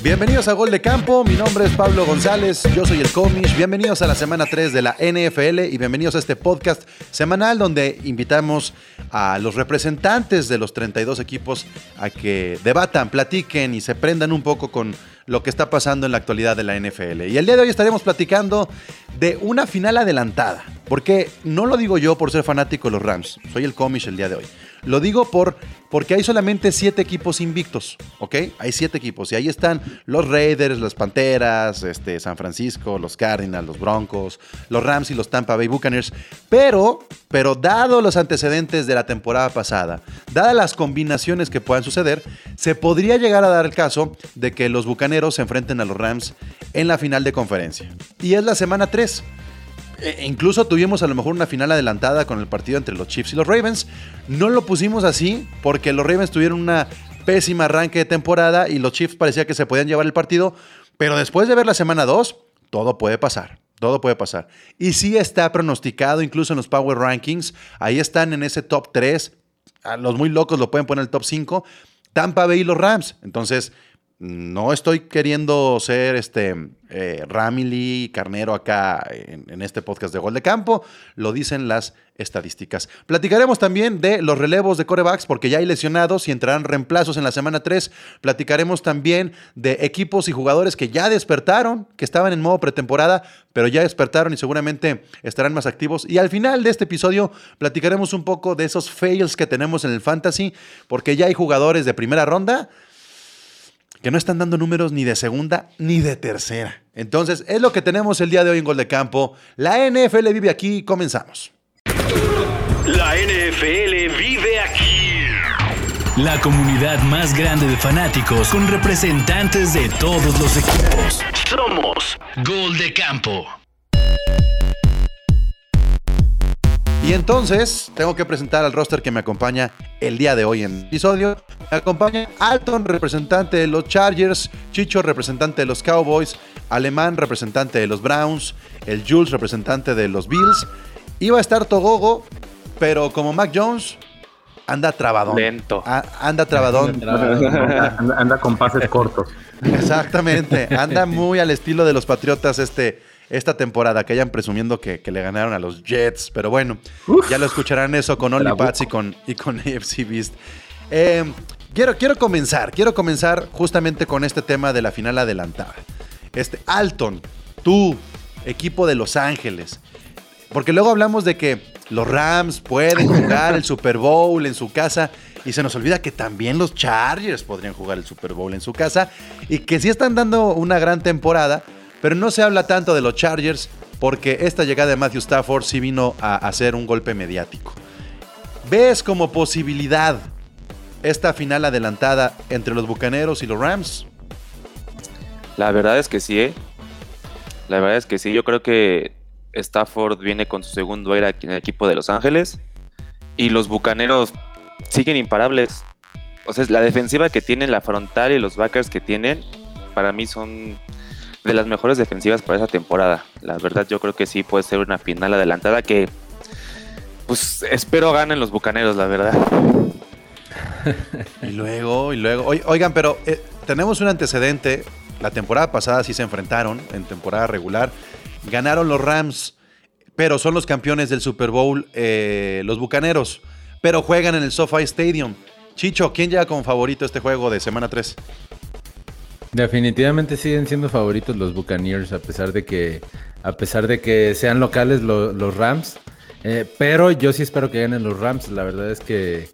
Bienvenidos a Gol de Campo, mi nombre es Pablo González, yo soy el Comish, bienvenidos a la semana 3 de la NFL y bienvenidos a este podcast semanal donde invitamos a los representantes de los 32 equipos a que debatan, platiquen y se prendan un poco con lo que está pasando en la actualidad de la NFL. Y el día de hoy estaremos platicando de una final adelantada, porque no lo digo yo por ser fanático de los Rams, soy el Comish el día de hoy. Lo digo por, porque hay solamente siete equipos invictos, ¿ok? Hay siete equipos y ahí están los Raiders, las Panteras, este, San Francisco, los Cardinals, los Broncos, los Rams y los Tampa Bay Buccaneers. Pero, pero dado los antecedentes de la temporada pasada, dadas las combinaciones que puedan suceder, se podría llegar a dar el caso de que los Bucaneros se enfrenten a los Rams en la final de conferencia. Y es la semana 3. E incluso tuvimos a lo mejor una final adelantada con el partido entre los Chiefs y los Ravens. No lo pusimos así porque los Ravens tuvieron una pésima arranque de temporada y los Chiefs parecía que se podían llevar el partido. Pero después de ver la semana 2, todo puede pasar. Todo puede pasar. Y sí está pronosticado incluso en los Power Rankings. Ahí están en ese top 3. A los muy locos lo pueden poner en el top 5. Tampa Bay y los Rams. Entonces, no estoy queriendo ser este eh, Carnero acá en, este podcast de Gol de Campo, lo dicen las estadísticas. Platicaremos también de los relevos de corebacks, porque ya hay lesionados y entrarán reemplazos en la semana 3. Platicaremos también de equipos y jugadores que ya despertaron, que estaban en modo pretemporada, pero ya despertaron y seguramente estarán más activos. Y al final de este episodio platicaremos un poco de esos fails que tenemos en el fantasy, porque ya hay jugadores de primera ronda que no están dando números ni de segunda ni de tercera. Entonces, es lo que tenemos el día de hoy en Gol de Campo. La NFL vive aquí, comenzamos. La NFL vive aquí. La comunidad más grande de fanáticos con representantes de todos los equipos. Somos Gol de Campo. Y entonces tengo que presentar al roster que me acompaña el día de hoy en el episodio. Me acompaña Alton, representante de los Chargers, Chicho, representante de los Cowboys, Alemán, representante de los Browns, el Jules, representante de los Bills. Iba a estar Togogo, pero como Mac Jones, anda trabadón. Lento. anda trabadón. anda con pases cortos. Exactamente. Anda muy al estilo de los Patriotas este esta temporada, que hayan presumiendo que, le ganaron a los Jets, pero bueno, ya lo escucharán eso con OnlyPats y con, y con AFC Beast. Eh, quiero, quiero comenzar, quiero comenzar justamente con este tema de la final adelantada. Este, Alton, tú, equipo de Los Ángeles, porque luego hablamos de que los Rams pueden jugar el Super Bowl en su casa y se nos olvida que también los Chargers podrían jugar el Super Bowl en su casa y que sí están dando una gran temporada, pero no se habla tanto de los Chargers porque esta llegada de Matthew Stafford sí vino a hacer un golpe mediático. ¿Ves como posibilidad esta final adelantada entre los Bucaneros y los Rams? La verdad es que sí, ¿eh? La verdad es que sí. Yo creo que Stafford viene con su segundo era en el equipo de Los Ángeles y los Bucaneros siguen imparables. O sea, la defensiva que tienen, la frontal y los backers que tienen, para mí son de las mejores defensivas para esa temporada. La verdad yo creo que sí puede ser una final adelantada que pues espero ganen los Bucaneros, la verdad. y luego, y luego, oigan, pero eh, tenemos un antecedente. La temporada pasada sí se enfrentaron en temporada regular. Ganaron los Rams, pero son los campeones del Super Bowl, eh, los Bucaneros. Pero juegan en el SoFi Stadium. Chicho, ¿quién llega como favorito este juego de semana 3? Definitivamente siguen siendo favoritos los Buccaneers, a pesar de que, a pesar de que sean locales los Rams. Eh, pero yo sí espero que ganen los Rams. La verdad es que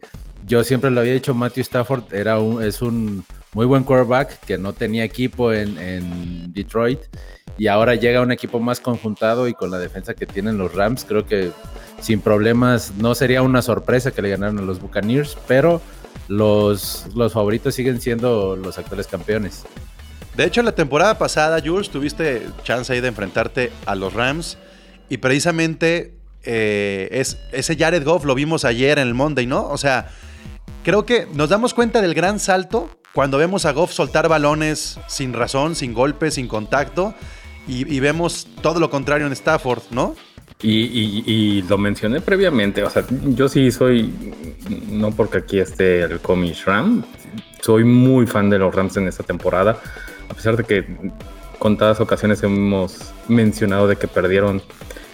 yo siempre lo había dicho, Matthew Stafford era un, es un muy buen quarterback que no tenía equipo en, Detroit y ahora llega un equipo más conjuntado y con la defensa que tienen los Rams, creo que sin problemas no sería una sorpresa que le ganaran a los Buccaneers, pero los, favoritos siguen siendo los actuales campeones. De hecho, la temporada pasada, Jules, tuviste chance ahí de enfrentarte a los Rams y precisamente eh, es, ese Jared Goff lo vimos ayer en el Monday, ¿no? O sea, creo que nos damos cuenta del gran salto cuando vemos a Goff soltar balones sin razón, sin golpe, sin contacto y, vemos todo lo contrario en Stafford, ¿no? Y, lo mencioné previamente, o sea, yo sí soy, no porque aquí esté el Comish Ram, soy muy fan de los Rams en esta temporada, a pesar de que contadas ocasiones hemos mencionado de que perdieron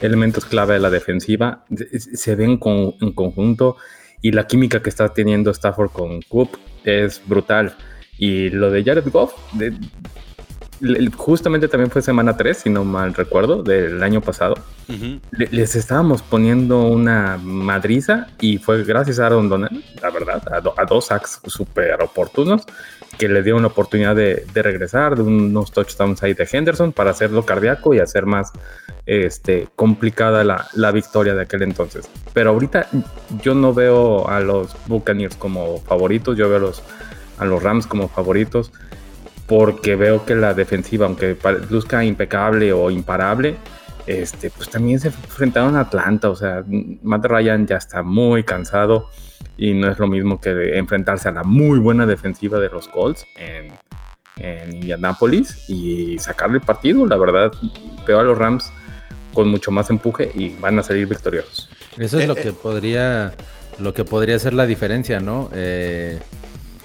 elementos clave de la defensiva, se ven en conjunto y la química que está teniendo Stafford con Coop es brutal. Y lo de Jared Goff, de, justamente también fue semana 3, si no mal recuerdo, del año pasado. les estábamos poniendo una madriza y fue gracias a Aaron Donald, la verdad, a, dos sacks súper oportunos que le dio una oportunidad de, regresar, de unos touchdowns ahí de Henderson para hacerlo cardíaco y hacer más este, complicada la, la victoria de aquel entonces. Pero ahorita yo no veo a los Buccaneers como favoritos, yo veo a los, a los Rams como favoritos porque veo que la defensiva, aunque luzca impecable o imparable, este, pues también se enfrentaron a Atlanta, o sea, Matt Ryan ya está muy cansado y no es lo mismo que enfrentarse a la muy buena defensiva de los Colts en, en Indianapolis y sacarle el partido, la verdad, veo a los Rams con mucho más empuje y van a salir victoriosos. Eso es lo eh, que eh. podría lo que podría ser la diferencia, ¿no? Eh,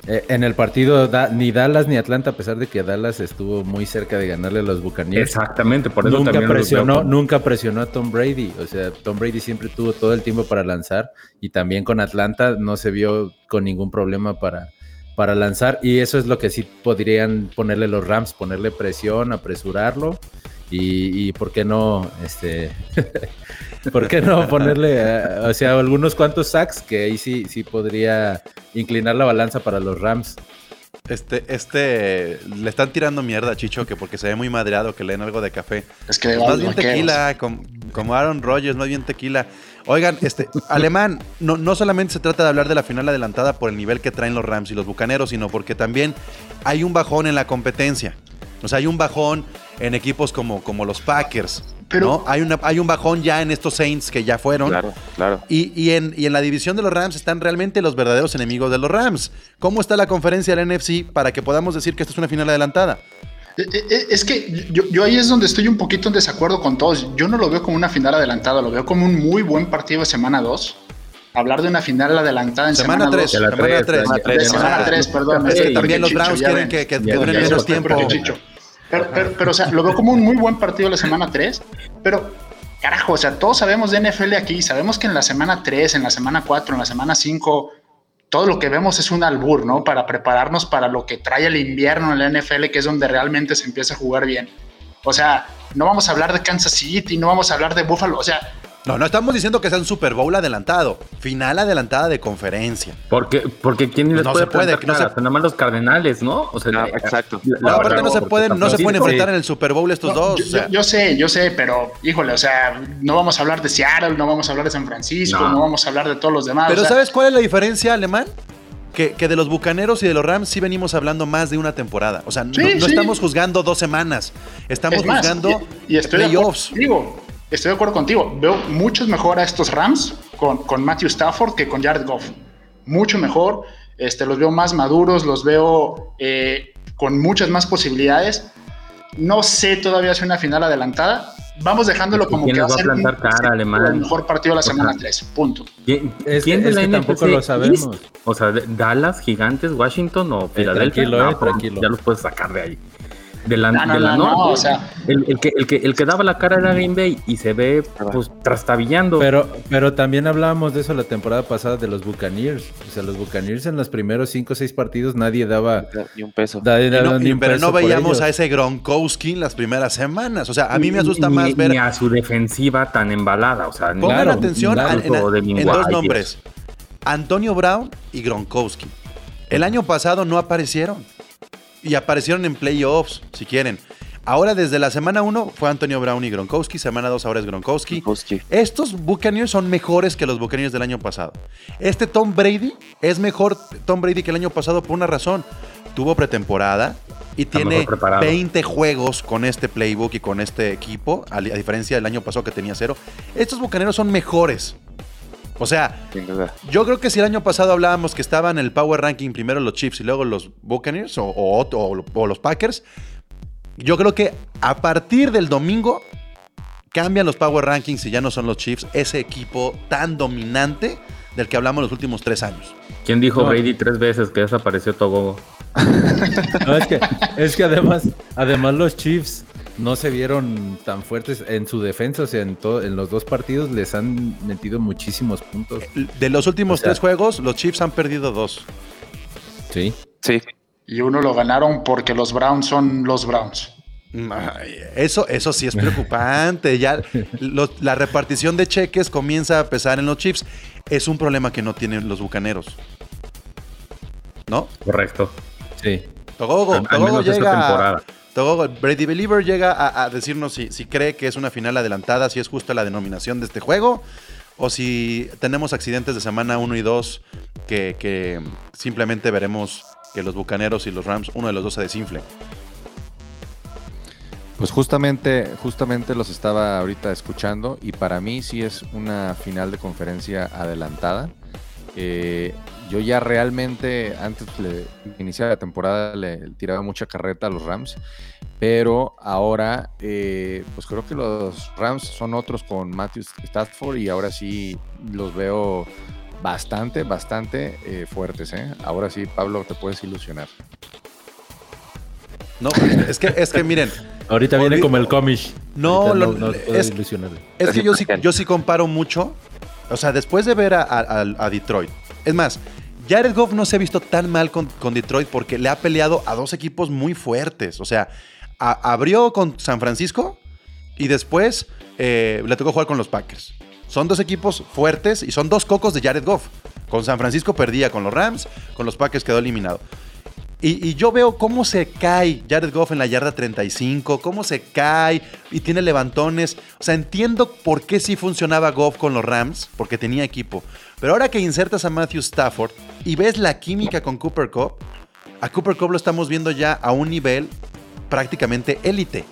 eh, en el partido ni Dallas ni Atlanta, a pesar de que Dallas estuvo muy cerca de ganarle a los Buccaneers. Exactamente, por eso nunca también presionó, nunca presionó a Tom Brady. O sea, Tom Brady siempre tuvo todo el tiempo para lanzar y también con Atlanta no se vio con ningún problema para, para lanzar. Y eso es lo que sí podrían ponerle los Rams, ponerle presión, apresurarlo y, y por qué no, este, ¿Por qué no ponerle, eh, o sea, algunos cuantos sacks que ahí sí, sí podría inclinar la balanza para los Rams? Este, este, le están tirando mierda a Chicho que porque se ve muy madreado que leen algo de café. Es que más bien tequila, como, Aaron Rodgers, más bien tequila. Oigan, este, Alemán, no, no solamente se trata de hablar de la final adelantada por el nivel que traen los Rams y los Bucaneros, sino porque también hay un bajón en la competencia. O sea, hay un bajón en equipos como, como los Packers, pero hay, una, hay un bajón ya en estos Saints que ya fueron. Claro, claro. Y, en, y en la división de los Rams están realmente los verdaderos enemigos de los Rams. ¿Cómo está la conferencia del NFC para que podamos decir que esta es una final adelantada? Eh, eh, eh, es que yo, ahí es donde estoy un poquito en desacuerdo con todos. Yo no lo veo como una final adelantada, lo veo como un muy buen partido de semana 2. Hablar de una final adelantada en semana 3. Semana 3. Semana 3, perdón. Es que también los Browns quieren que, que, duren menos tiempo. Pero, pero, o sea, lo veo como un muy buen partido la semana 3, pero carajo, o sea, todos sabemos de NFL aquí, sabemos que en la semana 3, en la semana 4, en la semana 5, todo lo que vemos es un albur, ¿no? Para prepararnos para lo que trae el invierno en la NFL, que es donde realmente se empieza a jugar bien. O sea, no vamos a hablar de Kansas City, no vamos a hablar de Buffalo, o sea, no, no estamos diciendo que sea un Super Bowl adelantado. Final adelantada de conferencia. Porque, porque ¿quién pues no se puede, no se... nada más los cardenales, ¿no? O sea, exacto. no, aparte no se pueden, no se pueden enfrentar en el Super Bowl estos dos. Yo, sé, yo sé, pero híjole, o sea, no vamos a hablar de Seattle, no vamos a hablar de San Francisco, no, vamos a hablar de todos los demás. Pero ¿sabes cuál es la diferencia, Alemán? Que, que, de los Bucaneros y de los Rams sí venimos hablando más de una temporada. O sea, no, estamos juzgando dos semanas. Estamos juzgando y, playoffs. Digo, estoy de acuerdo contigo. Veo mucho mejor a estos Rams con, con Matthew Stafford que con Jared Goff. Mucho mejor. Este, los veo más maduros, los veo eh, con muchas más posibilidades. No sé todavía si una final adelantada. Vamos dejándolo como que va a ser el mejor partido de la semana 3. Punto. ¿Quién, de la tampoco lo sabemos? O sea, Dallas, Gigantes, Washington o Filadelfia. tranquilo, eh, tranquilo. Ya los puedes sacar de ahí de la, no, o sea, el, que, el, que, el que daba la cara era Green Bay y se ve pues trastabillando. Pero, pero también hablábamos de eso la temporada pasada de los Buccaneers. O sea, los Buccaneers en los primeros 5 o 6 partidos nadie daba ni un peso. pero no veíamos a ese Gronkowski en las primeras semanas. O sea, a mí me asusta más ver. Ni a su defensiva tan embalada. O sea, Pongan atención en, en dos nombres: Antonio Brown y Gronkowski. El año pasado no aparecieron y aparecieron en playoffs, si quieren. Ahora, desde la semana 1 fue Antonio Brown y Gronkowski. Semana 2 ahora es Gronkowski. Estos Buccaneers son mejores que los Buccaneers del año pasado. Este Tom Brady es mejor Tom Brady que el año pasado por una razón. Tuvo pretemporada y tiene 20 juegos con este playbook y con este equipo, a, diferencia del año pasado que tenía cero. Estos Bucaneros son mejores. O sea, yo creo que si el año pasado hablábamos que estaban en el Power Ranking primero los Chiefs y luego los Buccaneers o, los Packers, yo creo que a partir del domingo cambian los Power Rankings y ya no son los Chiefs, ese equipo tan dominante del que hablamos los últimos tres años. ¿Quién dijo Brady tres veces que desapareció Togo? No, es que, es que además, además los Chiefs no se vieron tan fuertes en su defensa, o sea, en, en los dos partidos les han metido muchísimos puntos. De los últimos O sea- tres juegos, los Chiefs han perdido dos. Sí. Sí, Y uno lo ganaron porque los Browns son los Browns. Ay, Eso, eso sí es preocupante. Ya lo- la repartición de cheques comienza a pesar en los Chiefs. Es un problema que no tienen los bucaneros. ¿No? Correcto. Sí. Togogo, Togogo esta llega. temporada. Brady Believer llega a, decirnos si, si cree que es una final adelantada, si es justa la denominación de este juego, o si tenemos accidentes de semana 1 y 2 que, que simplemente veremos que los bucaneros y los Rams, uno de los dos se desinfle. Pues justamente, justamente los estaba ahorita escuchando y para mí sí es una final de conferencia adelantada. Eh, yo ya realmente antes pues, de iniciar la temporada le tiraba mucha carreta a los Rams, pero ahora eh, pues creo que los Rams son otros con Matthew Stafford y ahora sí los veo bastante, bastante eh, fuertes. ¿eh? Ahora sí, Pablo, te puedes ilusionar. No, es que, es que miren, Ahorita viene como el comish. No, no puedo es-. Es que yo sí, porque- yo sí comparo mucho. O sea, después de ver a, a- a Detroit. Es más, Jared Goff no se ha visto tan mal con, Detroit porque le ha peleado a dos equipos muy fuertes. O sea, abrió con San Francisco y después eh, le tocó jugar con los Packers. Son dos equipos fuertes y son dos cocos de Jared Goff. Con San Francisco perdía con los Rams, con los Packers quedó eliminado. Y, y yo veo cómo se cae Jared Goff en la yarda 35, cómo se cae y tiene levantones. O sea, entiendo por qué sí funcionaba Goff con los Rams, porque tenía equipo. Pero ahora que insertas a Matthew Stafford y ves la química con Cooper Cup, a Cooper Cup lo estamos viendo ya a un nivel prácticamente élite.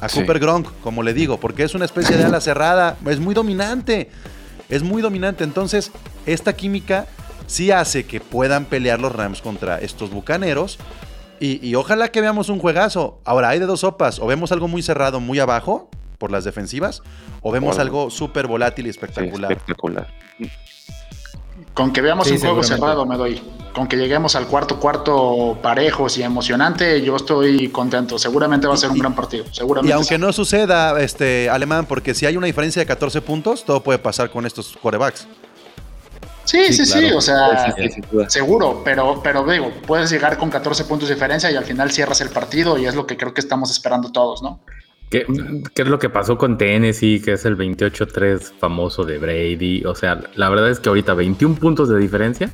A Sí. Cooper Gronk, como le digo, porque es una especie de ala cerrada, es muy dominante. Es muy dominante. Entonces, esta química sí hace que puedan pelear los Rams contra estos bucaneros. Y, y ojalá que veamos un juegazo. Ahora, hay de dos sopas. O vemos algo muy cerrado, muy abajo, por las defensivas, o vemos algo súper volátil y sí, espectacular. espectacular. Con que veamos Sí, un juego cerrado me doy. Con que lleguemos al cuarto cuarto parejos y emocionante, yo estoy contento. Seguramente va a ser un Y- gran partido. Y Seguramente. aunque sí. no suceda, este, Alemán, porque si hay una diferencia de 14 puntos, todo puede pasar con estos quarterbacks. Sí, sí, Sí, o sea, Sí, seguro, pero, pero digo, puedes llegar con 14 puntos de diferencia y al final cierras el partido y es lo que creo que estamos esperando todos, ¿no? ¿Qué, qué es lo que pasó con Tennessee, que es el 28-3 famoso de Brady? O sea, la verdad es que ahorita 21 puntos de diferencia,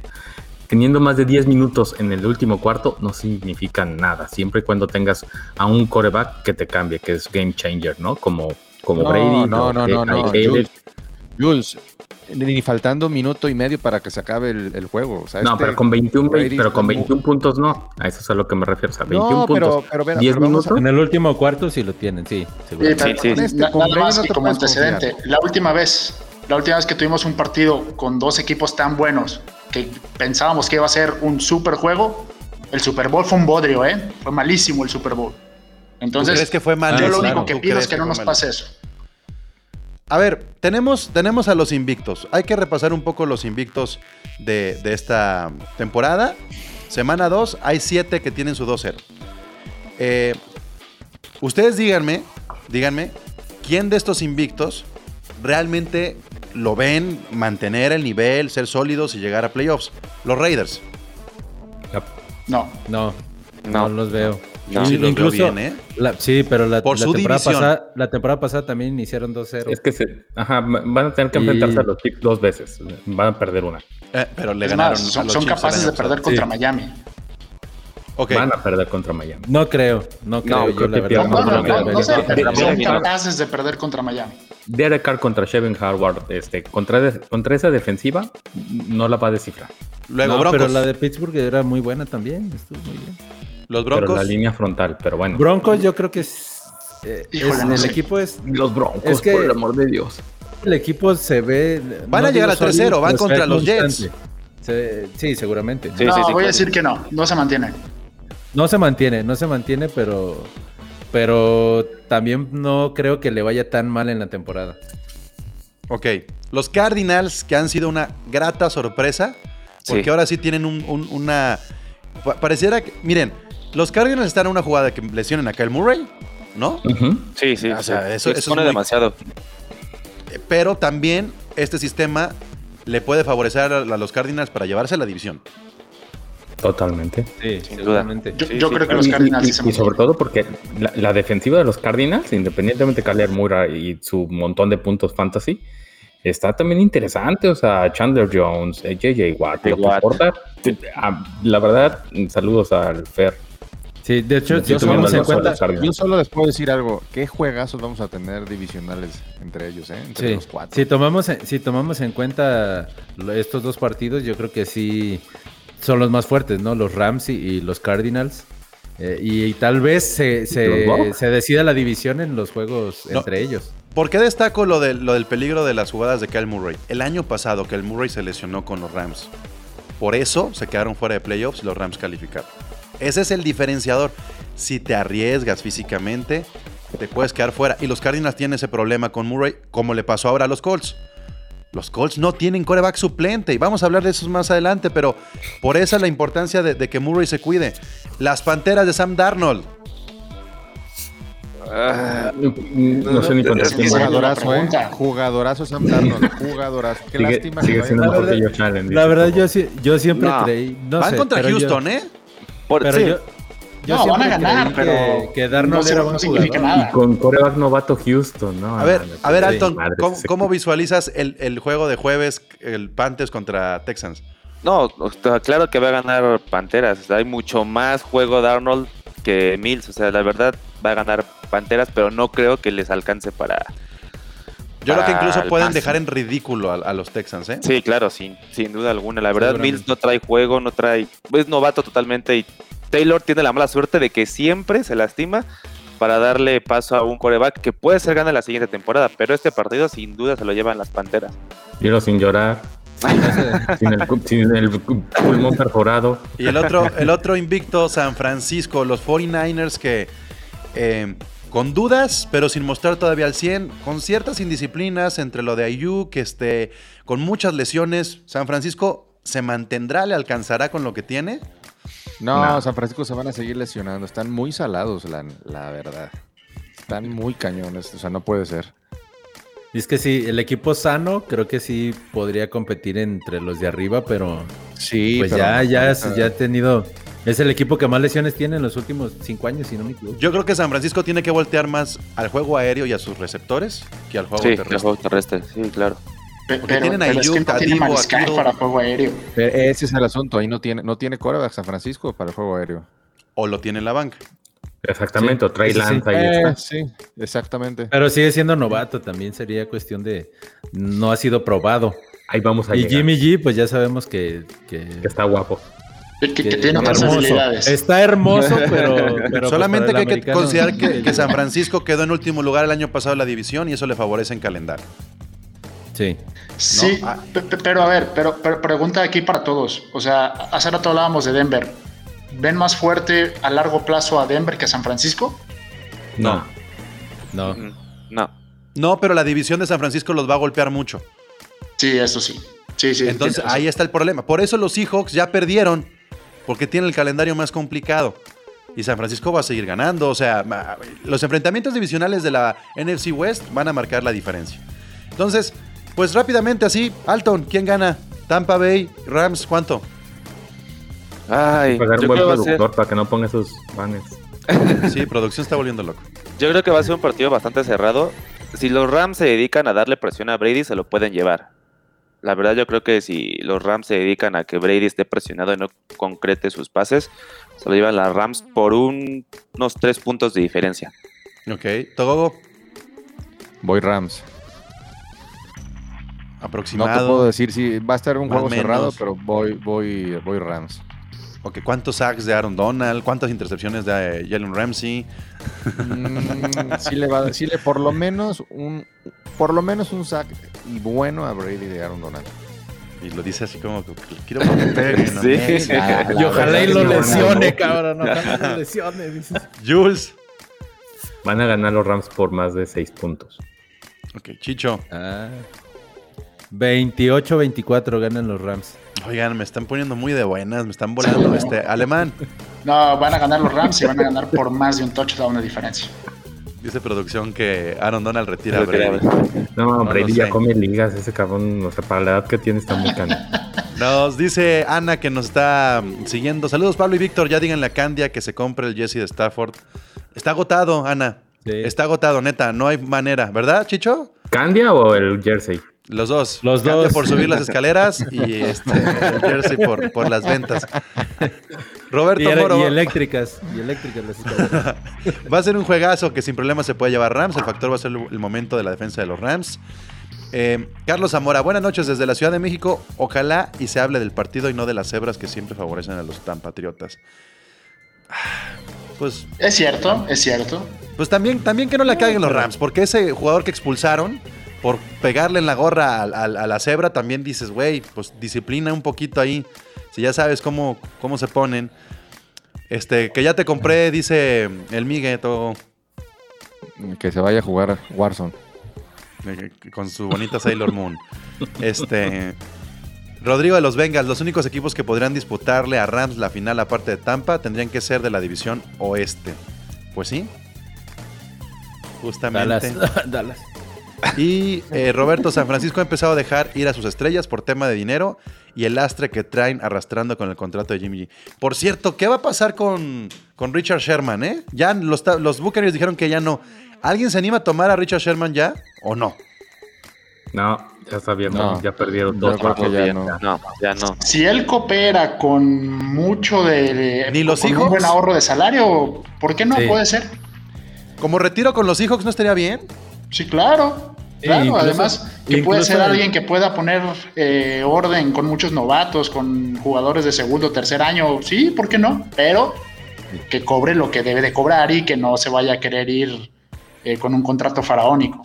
teniendo más de 10 minutos en el último cuarto, no significan nada. Siempre y cuando tengas a un coreback que te cambie, que es game changer, ¿no? Como, como No, Brady. no, o no, no, no. Jules. Ni faltando un minuto y medio para que se acabe el, el juego. O sea, No, este pero con 21, Brady pero con está muy- 21 puntos no. A eso es a lo que me refiero. O sea, 21 No, pero- puntos. pero, pero, 10 pero vamos a- minutos. En el último cuarto sí lo tienen, sí. Sí, seguramente. pero sí. na- Este, con nada más no que te como antecedente, confiar. la última vez, la última vez que tuvimos un partido con dos equipos tan buenos que pensábamos que iba a ser un super juego, el Super Bowl fue un bodrio, ¿eh? Fue malísimo el Super Bowl. ¿Tú Entonces, crees que fue mal? yo lo claro. único que ¿Tú pido es que no nos pase eso. A ver, tenemos, tenemos a los invictos. Hay que repasar un poco los invictos de, de esta temporada. Semana 2, hay 7 que tienen su 2-0. Eh, ustedes díganme, díganme, ¿quién de estos invictos realmente lo ven mantener el nivel, ser sólidos y llegar a playoffs? Los Raiders. No. No, No. no, los veo. No. Sí, Incluso- bien, ¿eh? La- sí, pero la, Por la su temporada división. pasada, la temporada pasada también iniciaron 2-0. Es que se, ajá, van a tener que Y- enfrentarse a los Chiefs dos veces. Van a perder una. Eh, pero le Es ganaron más, a son, los capaces de perder contra Sí. Miami. Ok. Van a perder contra Miami. No creo, no creo. yo, creo la que verdad, pierdan No, sé, pero perder. son capaces de perder contra Miami. Derek Carr contra Shevin Howard, este, contra, contra esa defensiva, no la va a descifrar. Luego No, Broncos. pero la de Pittsburgh era muy buena también. Estuvo muy bien. Los Pero Broncos. la línea frontal, pero bueno. Broncos, yo creo que es. eh, Híjole, es- no el sé. equipo es. Los Broncos, Es que- por el amor de Dios. El equipo se ve. Van a no llegar a 3-0, sólido, van pero contra los Jets. Se- sí, seguramente. Sí, no, sí, sí, voy a decir que no, no se mantiene. No se mantiene, no se mantiene, pero. Pero también no creo que le vaya tan mal en la temporada. Ok. Los Cardinals, que han sido una grata sorpresa, porque Sí. ahora sí tienen un- un- una, pa- pareciera que. Miren, los Cardinals están en una jugada que lesionen a Kyle Murray, ¿no? Sí, sí. O sea, sí. eso- Se eso es muy- demasiado. Pero también este sistema le puede favorecer a, los Cardinals para llevarse a la división. Totalmente. Sí, Sin duda. Yo, Sí, yo sí. creo que los Y- Cardinals y, se y sobre todo porque la, la defensiva de los Cardinals, independientemente de Kyler Murray y su montón de puntos fantasy, está también interesante. O sea, Chandler Jones, JJ Watt, lo que Watt. importa. Ah, La verdad, saludos al Fer. Sí, de hecho, si tomamos en cuenta. Yo solo les puedo decir algo. ¿Qué juegazos vamos a tener divisionales entre ellos, eh? Entre Sí, los cuatro. si tomamos, en- si tomamos en cuenta estos dos partidos, yo creo que sí son los más fuertes, ¿no? Los Rams y, y los Cardinals. Eh, y, y tal vez se, ¿Los se, se decida la división en los juegos No. entre ellos. ¿Por qué destaco lo, del- lo del peligro de las jugadas de Kyle Murray? El año pasado Kyle Murray se lesionó con los Rams. Por eso se quedaron fuera de playoffs y los Rams calificaron. Ese es el diferenciador. Si te arriesgas físicamente, te puedes quedar fuera. Y los Cardinals tienen ese problema con Murray, como le pasó ahora a los Colts. Los Colts no tienen coreback suplente y vamos a hablar de eso más adelante, pero por eso la importancia de, de que Murray se cuide. Las Panteras de Sam Darnold. Ah, No sé ni contra es quién esa va. es la Jugadorazo, eh. Jugadorazo Sam Darnold. Jugadorazo. Qué Sigue, lástima sigue que siendo mejor verdad-. La verdad, yo, siempre No. creí. No Van sé, contra pero yo- Houston, ¿eh? Por- pero sí. yo, yo No, van a ganar, pero que, que Darnold no no buen significa nada. Y con coreback novato Houston, ¿no? A ver, No, a ver, Alton, madre, ¿cómo, visualizas el, el juego de jueves, el Panthers contra Texans? No, claro que va a ganar Panteras. O sea, hay mucho más juego de Arnold que Mills. O sea, la verdad va a ganar Panteras, pero no creo que les alcance para. Yo creo que incluso pueden dejar en ridículo a, a los Texans, ¿eh? Sí, claro, sin, sin duda alguna. La verdad. Mills no trae juego, no trae. Es novato totalmente. Y Taylor tiene la mala suerte de que siempre se lastima para darle paso a un coreback que puede ser gana la siguiente temporada. Pero este partido, sin duda, se lo llevan las Panteras. Dilo sin llorar. sin, el, sin el pulmón perforado. Y el otro, el otro invicto, San Francisco, los 49ers que eh, con dudas, pero sin mostrar todavía al 100, con ciertas indisciplinas entre lo de Ayuk, este, con muchas lesiones, San Francisco se mantendrá, le alcanzará con lo que tiene. No, No. San Francisco se van a seguir lesionando. Están muy salados, la, la verdad. Están muy cañones. O sea, no puede ser. Y es que sí, el equipo sano creo que sí podría competir entre los de arriba, pero Sí, pues pero ya, ya, ya ha tenido. Es el equipo que más lesiones tiene en los últimos cinco años, si no me equivoco. Yo creo que San Francisco tiene que voltear más al juego aéreo y a sus receptores que al juego Sí, terrestre. juego terrestre. Sí, claro. Porque Pero, tienen a pero es que no tiene para juego aéreo. Pero ese es el asunto. Ahí no tiene, no tiene coreback San Francisco para el juego aéreo. O lo tiene en la banca. Exactamente, o Trey ese sí. Lance ahí Eh, está. sí, exactamente. Pero sigue siendo novato, también sería cuestión de. No ha sido probado. Ahí vamos a Y llegar. Jimmy G, pues ya sabemos que. que- Que está guapo. Que, que- que que tiene hermoso. Está hermoso, pero. pero pues Solamente que hay que considerar que, que San Francisco quedó en último lugar el año pasado en la división y eso le favorece en calendario. Sí. Sí, No, ah. pe- pe- pero a ver, pero, pero pregunta aquí para todos. O sea, hace rato hablábamos de Denver. ¿Ven más fuerte a largo plazo a Denver que a San Francisco? No. No. No. No, pero la división de San Francisco los va a golpear mucho. Sí, eso sí. Sí, sí. Entonces ahí está el problema. Por eso los Seahawks ya perdieron, porque tienen el calendario más complicado. Y San Francisco va a seguir ganando. O sea, los enfrentamientos divisionales de la NFC West van a marcar la diferencia. Entonces, pues rápidamente así, Alton, ¿quién gana? Tampa Bay, Rams, ¿cuánto? Ay, Pagar yo un buen productor para que no ponga esos banners. Sí, producción está volviendo loco. yo creo que va a ser un partido bastante cerrado. Si los Rams se dedican a darle presión a Brady, se lo pueden llevar. La verdad, yo creo que si los Rams se dedican a que Brady esté presionado y no concrete sus pases, se lo llevan las Rams por un- unos tres puntos de diferencia. Ok, Togogo, Voy Rams. No te aproximado. puedo decir si va a estar un juego cerrado, pero voy, voy, voy Rams. Ok, ¿cuántos sacks de Aaron Donald? ¿Cuántas intercepciones de eh, Jalen Ramsey? Mm, sí le va, sí le por lo menos un, por lo menos un sack y bueno a Brady de Aaron Donald. Y lo dice así como que quiero peguen, ¿no? Sí. Y ojalá y lo lesione, no. cabrón. Ojalá lo lesione. dices. Jules. Van a ganar los Rams por más de 6 puntos. Ok, Chicho. Ah. 28-24 ganan los Rams. Oigan, me están poniendo muy de buenas, me están volando este alemán. No, van a ganar los Rams y van a ganar por más de un touchdown de diferencia. Dice producción que Aaron Donald retira a Brady. No, No Brady lo ya sé. come ligas, ese cabrón, o sea, para la edad que tiene está muy cano. Nos dice Ana que nos está siguiendo. Saludos Pablo y Víctor, ya díganle a Candia que se compre el Jesse de Stafford. Está agotado, Ana. Sí. Está agotado, neta, no hay manera, ¿verdad, Chicho? ¿Candia o el jersey? Los dos. Los dos. por subir las escaleras y este, el Jersey por, por las ventas. Roberto Y, Moro. y eléctricas. Y eléctricas las escaleras. Va a ser un juegazo que sin problema se puede llevar Rams. El factor va a ser el momento de la defensa de los Rams. Eh, Carlos Zamora, buenas noches desde la Ciudad de México. Ojalá y se hable del partido y no de las cebras que siempre favorecen a los tan patriotas. Pues, Es cierto, es cierto. pues también, también que no la caguen los Rams, porque ese jugador que expulsaron por pegarle en la gorra a, la cebra, también dices, güey, pues disciplina un poquito ahí. Si ya sabes cómo, cómo se ponen. Este, que ya te compré, dice el Miguel, todo. Que se vaya a jugar Warzone. Con su bonita Sailor Moon. Este. Rodrigo de los Bengals, los únicos equipos que podrían disputarle a Rams la final aparte de Tampa tendrían que ser de la división oeste. Pues sí. Justamente. Dallas. Dallas. Y eh, Roberto San Francisco ha empezado a dejar ir a sus estrellas por tema de dinero y el lastre que traen arrastrando con el contrato de Jimmy G. Por cierto, ¿qué va a pasar con, con Richard Sherman? Eh? Ya los, los Buccaneers dijeron que ya no. ¿Alguien se anima a tomar a Richard Sherman ya o no? No, ya está bien, No. ya perdieron Yo dos partidos. ya no. No, ya no. Si él coopera con mucho de, Ni los con Seahawks. un buen ahorro de salario, ¿por qué no Sí. puede ser? Como retiro con los Seahawks no estaría bien. Sí, claro. Claro, incluso- además que puede ser alguien que pueda poner eh, orden con muchos novatos, con jugadores de segundo o tercer año, sí, ¿por qué no? Pero que cobre lo que debe de cobrar y que no se vaya a querer ir eh, con un contrato faraónico.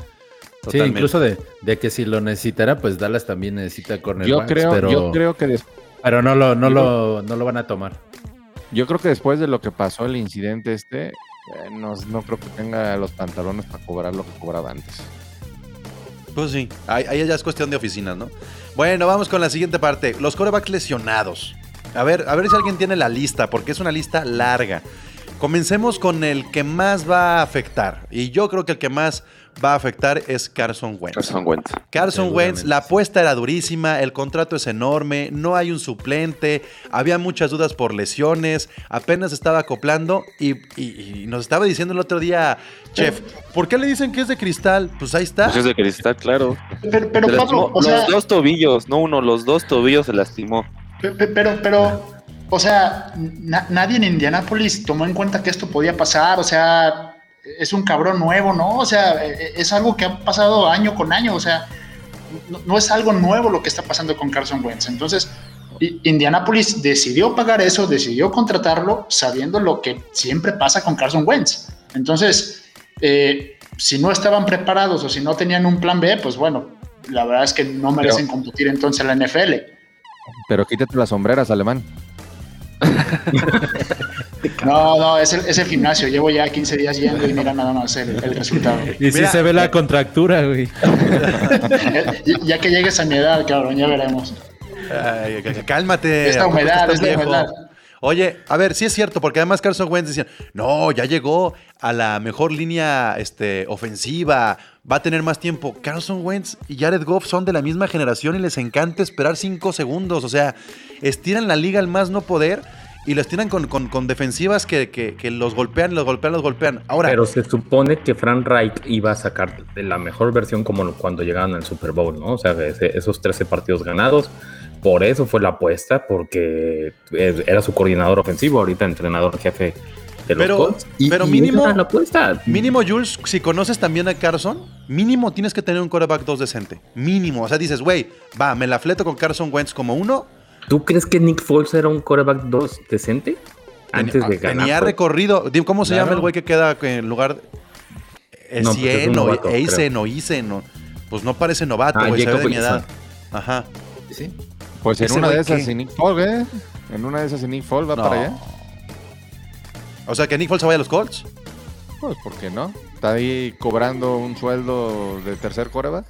Sí, incluso de, de que si lo necesitara, pues Dallas también necesita cornerbacks. Yo creo, pero, yo creo que pero no lo, no lo, no lo van a tomar. yo creo que después de lo que pasó el incidente este, eh, no, no creo que tenga los pantalones para cobrar lo que cobraba antes. Pues sí, ahí, ahí ya es cuestión de oficinas, ¿no? Bueno, vamos con la siguiente parte. Los corebacks lesionados. A ver, a ver si alguien tiene la lista, porque es una lista larga. Comencemos con el que más va a afectar. Y yo creo que el que más va a afectar es Carson Wentz. Carson Wentz. Carson. Wentz, la apuesta era durísima, el contrato es enorme, no hay un suplente, había muchas dudas por lesiones, apenas estaba acoplando y, y- y nos estaba diciendo el otro día, chef, ¿por qué le dicen que es de cristal? Pues ahí está. Pues es de cristal, claro. Pero, pero Se Pablo, lastimó o sea, los dos tobillos, no uno, los dos tobillos se lastimó. Pe- pe- Pero, pero, o sea, na- nadie en Indianápolis tomó en cuenta que esto podía pasar, o sea, es un cabrón nuevo, ¿no? O sea, e- e- es algo que ha pasado año con año, o sea, no, no es algo nuevo lo que está pasando con Carson Wentz. Entonces, I- Indianápolis decidió pagar eso, decidió contratarlo, sabiendo lo que siempre pasa con Carson Wentz. Entonces, eh, si no estaban preparados o si no tenían un plan B, pues bueno, la verdad es que no merecen competir entonces en la NFL. Pero quítate las sombreras, alemán. No, no, es el, es el gimnasio. Llevo ya 15 días yendo y mira nada más el, el resultado. Y Mira, se ve la contractura, güey. ya, ya que llegues a mi edad, cabrón, ya veremos. Ay, cálmate. Esta ¿a poco humedad, estás es la viejo? humedad. Oye, a ver, sí es cierto, porque además Carson Wentz decía, no, ya llegó a la mejor línea este, ofensiva, va a tener más tiempo. Carson Wentz y Jared Goff son de la misma generación y les encanta esperar cinco segundos. O sea, estiran la liga al más no poder y los tiran con, con- con defensivas que, que- que los golpean, los golpean, los golpean. Ahora, Pero se supone que Frank Reich iba a sacar la mejor versión como cuando llegaron al Super Bowl, ¿no? O sea, esos 13 partidos ganados. Por eso fue la apuesta, porque era su coordinador ofensivo, ahorita entrenador jefe de los Pero- Colts. Y, pero mínimo- la apuesta. Mínimo, Jules, si conoces también a Carson, mínimo tienes que tener un quarterback 2 decente. Mínimo. O sea, dices, güey, va, me la fleto con Carson Wentz como uno. ¿Tú crees que Nick Foles era un quarterback 2 decente? Antes de ganar. Tenía recorrido. ¿Cómo se Claro. llama el güey que queda en lugar No, pues es 100 un o Eisen o Isen? Pues no parece novato, Ah, güey, se ve de mi edad. Ajá. Sí. Pues en ¿Ese una de esas, sin Nick Folk, ¿eh? En una de esas, sin Nick Folk va No. para allá. O sea, que Nick Foles se vaya a los Colts. Pues, ¿por qué no? Está ahí cobrando un sueldo de tercer coreback.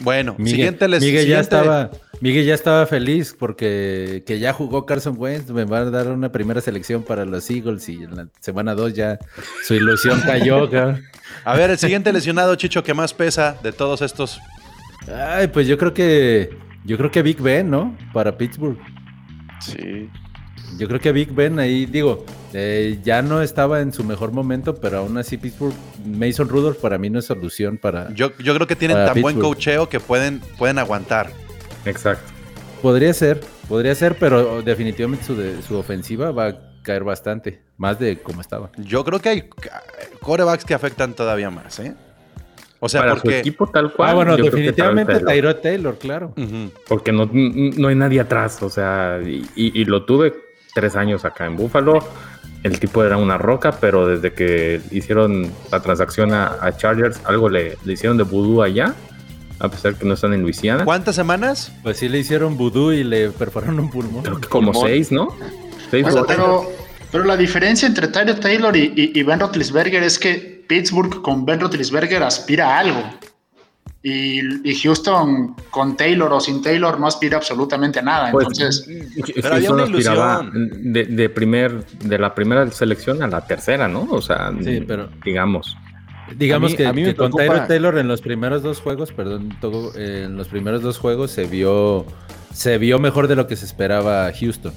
Bueno, Miguel, siguiente les Miguel ya siguiente- estaba, Miguel ya estaba feliz porque que ya jugó Carson Wentz, me va a dar una primera selección para los Eagles y en la semana 2 ya su ilusión cayó. A ver, el siguiente lesionado, Chicho, que más pesa de todos estos. Ay, pues yo creo que yo creo que Big Ben, ¿no? Para Pittsburgh. Sí. Yo creo que Big Ben ahí, digo, eh, ya no estaba en su mejor momento, pero aún así Pittsburgh, Mason Rudolph para mí no es solución para... Yo, yo creo que tienen tan buen cocheo que pueden, pueden aguantar. Exacto. Podría ser, podría ser, pero definitivamente su, de- su ofensiva va a caer bastante, más de como estaba. Yo creo que hay corebacks que afectan todavía más, ¿eh? O sea, Para su porque. equipo tal cual. Ah, bueno, definitivamente Tyrod Taylor. Claro. Porque no, no hay nadie atrás, o sea, y, y- y lo tuve tres años acá en Buffalo. El tipo era una roca, pero desde que hicieron la transacción a, a Chargers, algo le, le hicieron de vudú allá, a pesar que no están en Luisiana. ¿Cuántas semanas? Pues sí le hicieron vudú y le perforaron un pulmón. Creo que como Pulmón. seis, ¿no? Seis O sea, o- pero, pero la diferencia entre Tyler Taylor y, y- y Ben Roethlisberger es que Pittsburgh con Ben Roethlisberger aspira a algo. Y, y Houston con Taylor o sin Taylor no aspira absolutamente a nada. Pues, Entonces, Pero había Houston una aspiraba ilusión. de, de primer, de la primera selección a la tercera, ¿no? O sea, Sí, pero- digamos. Digamos A mí- que, a mí me que con Tyrod Taylor en los primeros dos juegos, perdón, eh, en los primeros dos juegos se vio se vio mejor de lo que se esperaba Houston.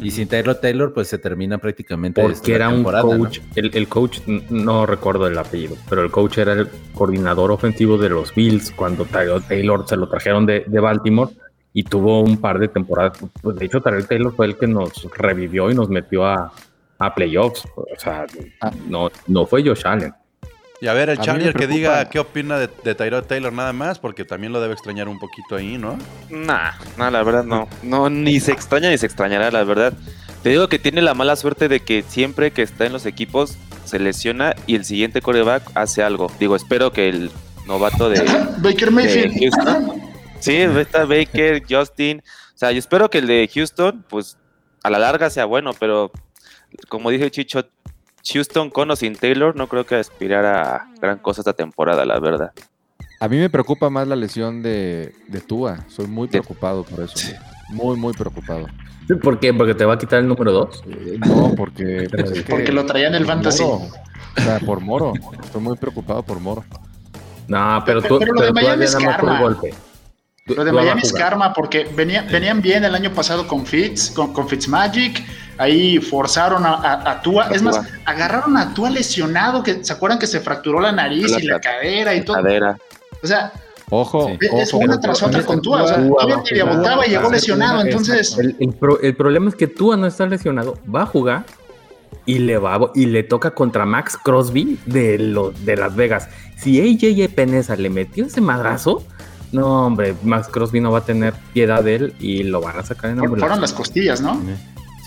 Y sin Taylor Taylor, pues se termina prácticamente Porque era un coach, el, el coach, no recuerdo el apellido, pero el coach era el coordinador ofensivo de los Bills cuando Tyrod Taylor se lo trajeron de, de Baltimore y tuvo un par de temporadas. Pues de hecho, Tyrod Taylor fue el que nos revivió y nos metió a, a playoffs. O sea, Ah. no, no fue Josh Allen. Y a ver, el A Charger que diga qué opina de, de Tyrod Taylor nada más, porque también lo debe extrañar un poquito ahí, ¿no? Nah, nah, la verdad no. No, ni se extraña ni se extrañará, la verdad. Te digo que tiene la mala suerte de que siempre que está en los equipos se lesiona y el siguiente coreback hace algo. Digo, espero que el novato de, Baker Mayfield. Houston. Sí, está Baker, Justin. O sea, yo espero que el de Houston, pues a la larga sea bueno, pero como dije Chicho, Houston con o sin Taylor, no creo que aspirar a gran cosa esta temporada, la verdad. A mí me preocupa más la lesión de, de Tua. Soy muy preocupado por eso. Muy, muy preocupado. ¿Por qué? Porque te va a quitar el número dos. Eh, no, porque... pues, es que Porque lo traía en el fantasy. Moro. O sea, por Moro. Estoy muy preocupado por Moro. No, pero Pero- tú, pero lo de Miami es karma. golpe. Tú- Lo de Miami es karma porque venía- venían bien el año pasado con Fitz, con, con Fitzmagic, ahí forzaron a, a, a Tua, es más, agarraron a Tua lesionado, que se acuerdan que se fracturó la nariz La y la ca- cadera y todo. Cadera. O sea, Ojo, es ojo. una tras otra con Tua, o sea, Tua todavía debutaba y llegó lesionado, una- entonces El, el pro- el problema es que Tua no está lesionado, va a jugar y le va y le toca contra Max Crosby de, lo- de Las Vegas. Si AJ Peneza le metió ese madrazo, no hombre, Max Crosby no va a tener piedad de él y lo van a sacar en ambulancia. fueron las costillas, ¿no? Sí,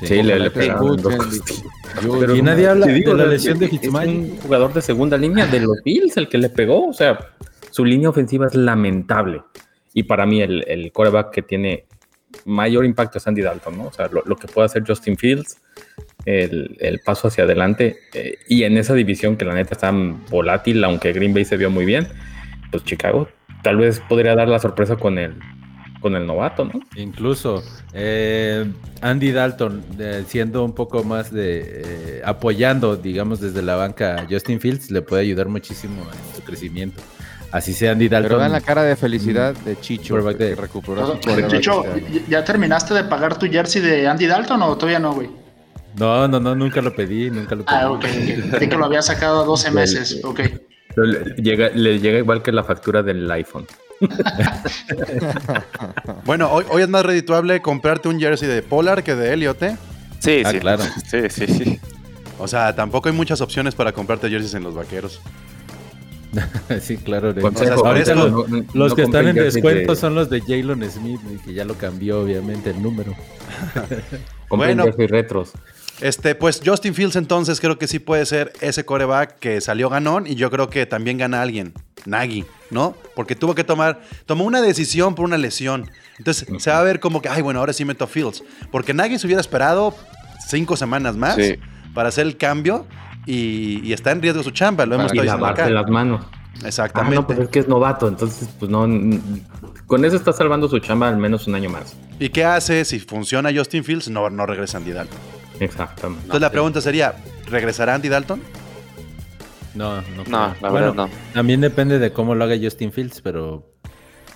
le, le pegaron dos escuchen, costillas. Yo- Pero y nadie habla digo, de la es- lesión de un jugador de segunda línea de los Bills el que le pegó. O sea, su línea ofensiva es lamentable. Y para mí, el, el quarterback que tiene mayor impacto es Andy Dalton, ¿no? O sea, lo, lo que puede hacer Justin Fields, el, el paso hacia adelante. eh, y en esa división que la neta está volátil, aunque Green Bay se vio muy bien, pues Chicago tal vez podría dar la sorpresa con el, con el novato, ¿no? Incluso eh, Andy Dalton eh, siendo un poco más de eh, apoyando, digamos, desde la banca a Justin Fields, le puede ayudar muchísimo en su crecimiento. Así sea Andy Dalton. Pero vean la cara de felicidad de Chicho, Quarterback de- que recuperó a Todo- su quarterback Chicho, este. ¿ya- ¿ya terminaste de pagar tu jersey de Andy Dalton o todavía no, güey? No, no, no, nunca lo pedí, nunca lo pedí. Ah, ok. Creí que lo había sacado 12 meses, ok. Le, llega, le llega igual que la factura del iPhone. Bueno, hoy, hoy es más redituable comprarte un jersey de Polar que de Elliot, ¿eh? Sí, Ah, sí. claro. Sí, sí, sí. O sea, tampoco hay muchas opciones para comprarte jerseys en los vaqueros. sí, claro. de- Consejo, ahorita los, no- no- los no que están en descuento de- son los de Jalen Smith, y que ya lo cambió, obviamente, el número. Bueno. retros. Este, pues Justin Fields entonces creo que sí puede ser ese coreback que salió ganón y yo creo que también gana alguien, Nagy, ¿no? Porque tuvo que tomar, tomó una decisión por una lesión. Entonces se va a ver como que, ay, bueno, ahora sí meto a Fields. Porque Nagy se hubiera esperado cinco semanas más Sí. para hacer el cambio y, y está en riesgo su chamba, lo hemos Para estado Y diciendo lavarse acá. las manos. Ah, Exactamente. no, pues es que es novato, entonces, pues no. Con eso está salvando su chamba al menos un año más. ¿Y qué hace si funciona Justin Fields? No, no regresa Andy Dalton. Exactamente. Entonces la pregunta sería, ¿regresará Andy Dalton? No, no. No, creo. la Bueno, verdad no. También depende de cómo lo haga Justin Fields, pero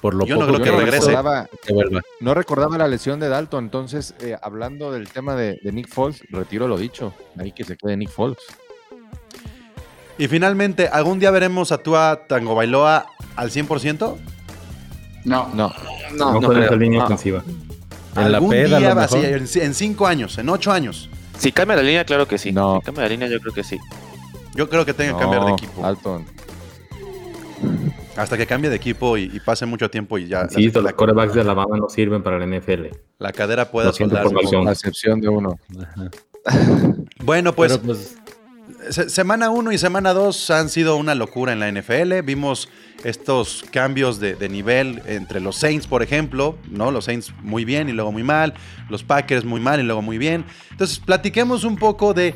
por lo Yo no poco Yo que no regrese. recordaba, que vuelva. no recordaba la lesión de Dalton, entonces, eh, hablando del tema de, de Nick Foles, retiro lo dicho. Ahí que se quede Nick Foles. Y finalmente, ¿algún día veremos a Tua Tango Bailoa al 100%? No. No, No, No, no con esa línea No. ofensiva. En la ¿Algún peda, a día, lo así, mejor. en, en cinco años, en ocho años? Si cambia la línea, claro que sí. No. Si cambia la línea, yo creo que sí. Yo creo que tenga que cambiar de equipo. Dalton. Hasta que cambie de equipo y, y pase mucho tiempo y ya Sí, la, los corebacks de Alabama no sirven para la NFL. la cadera siento soldarse. por Malcolm. A excepción de uno. Bueno, pues Pero, pues Se- Semana 1 y semana 2 han sido una locura en la NFL. Vimos estos cambios de, de nivel entre los Saints, por ejemplo, ¿no? Los Saints muy bien y luego muy mal, los Packers muy mal y luego muy bien. Entonces, platiquemos un poco de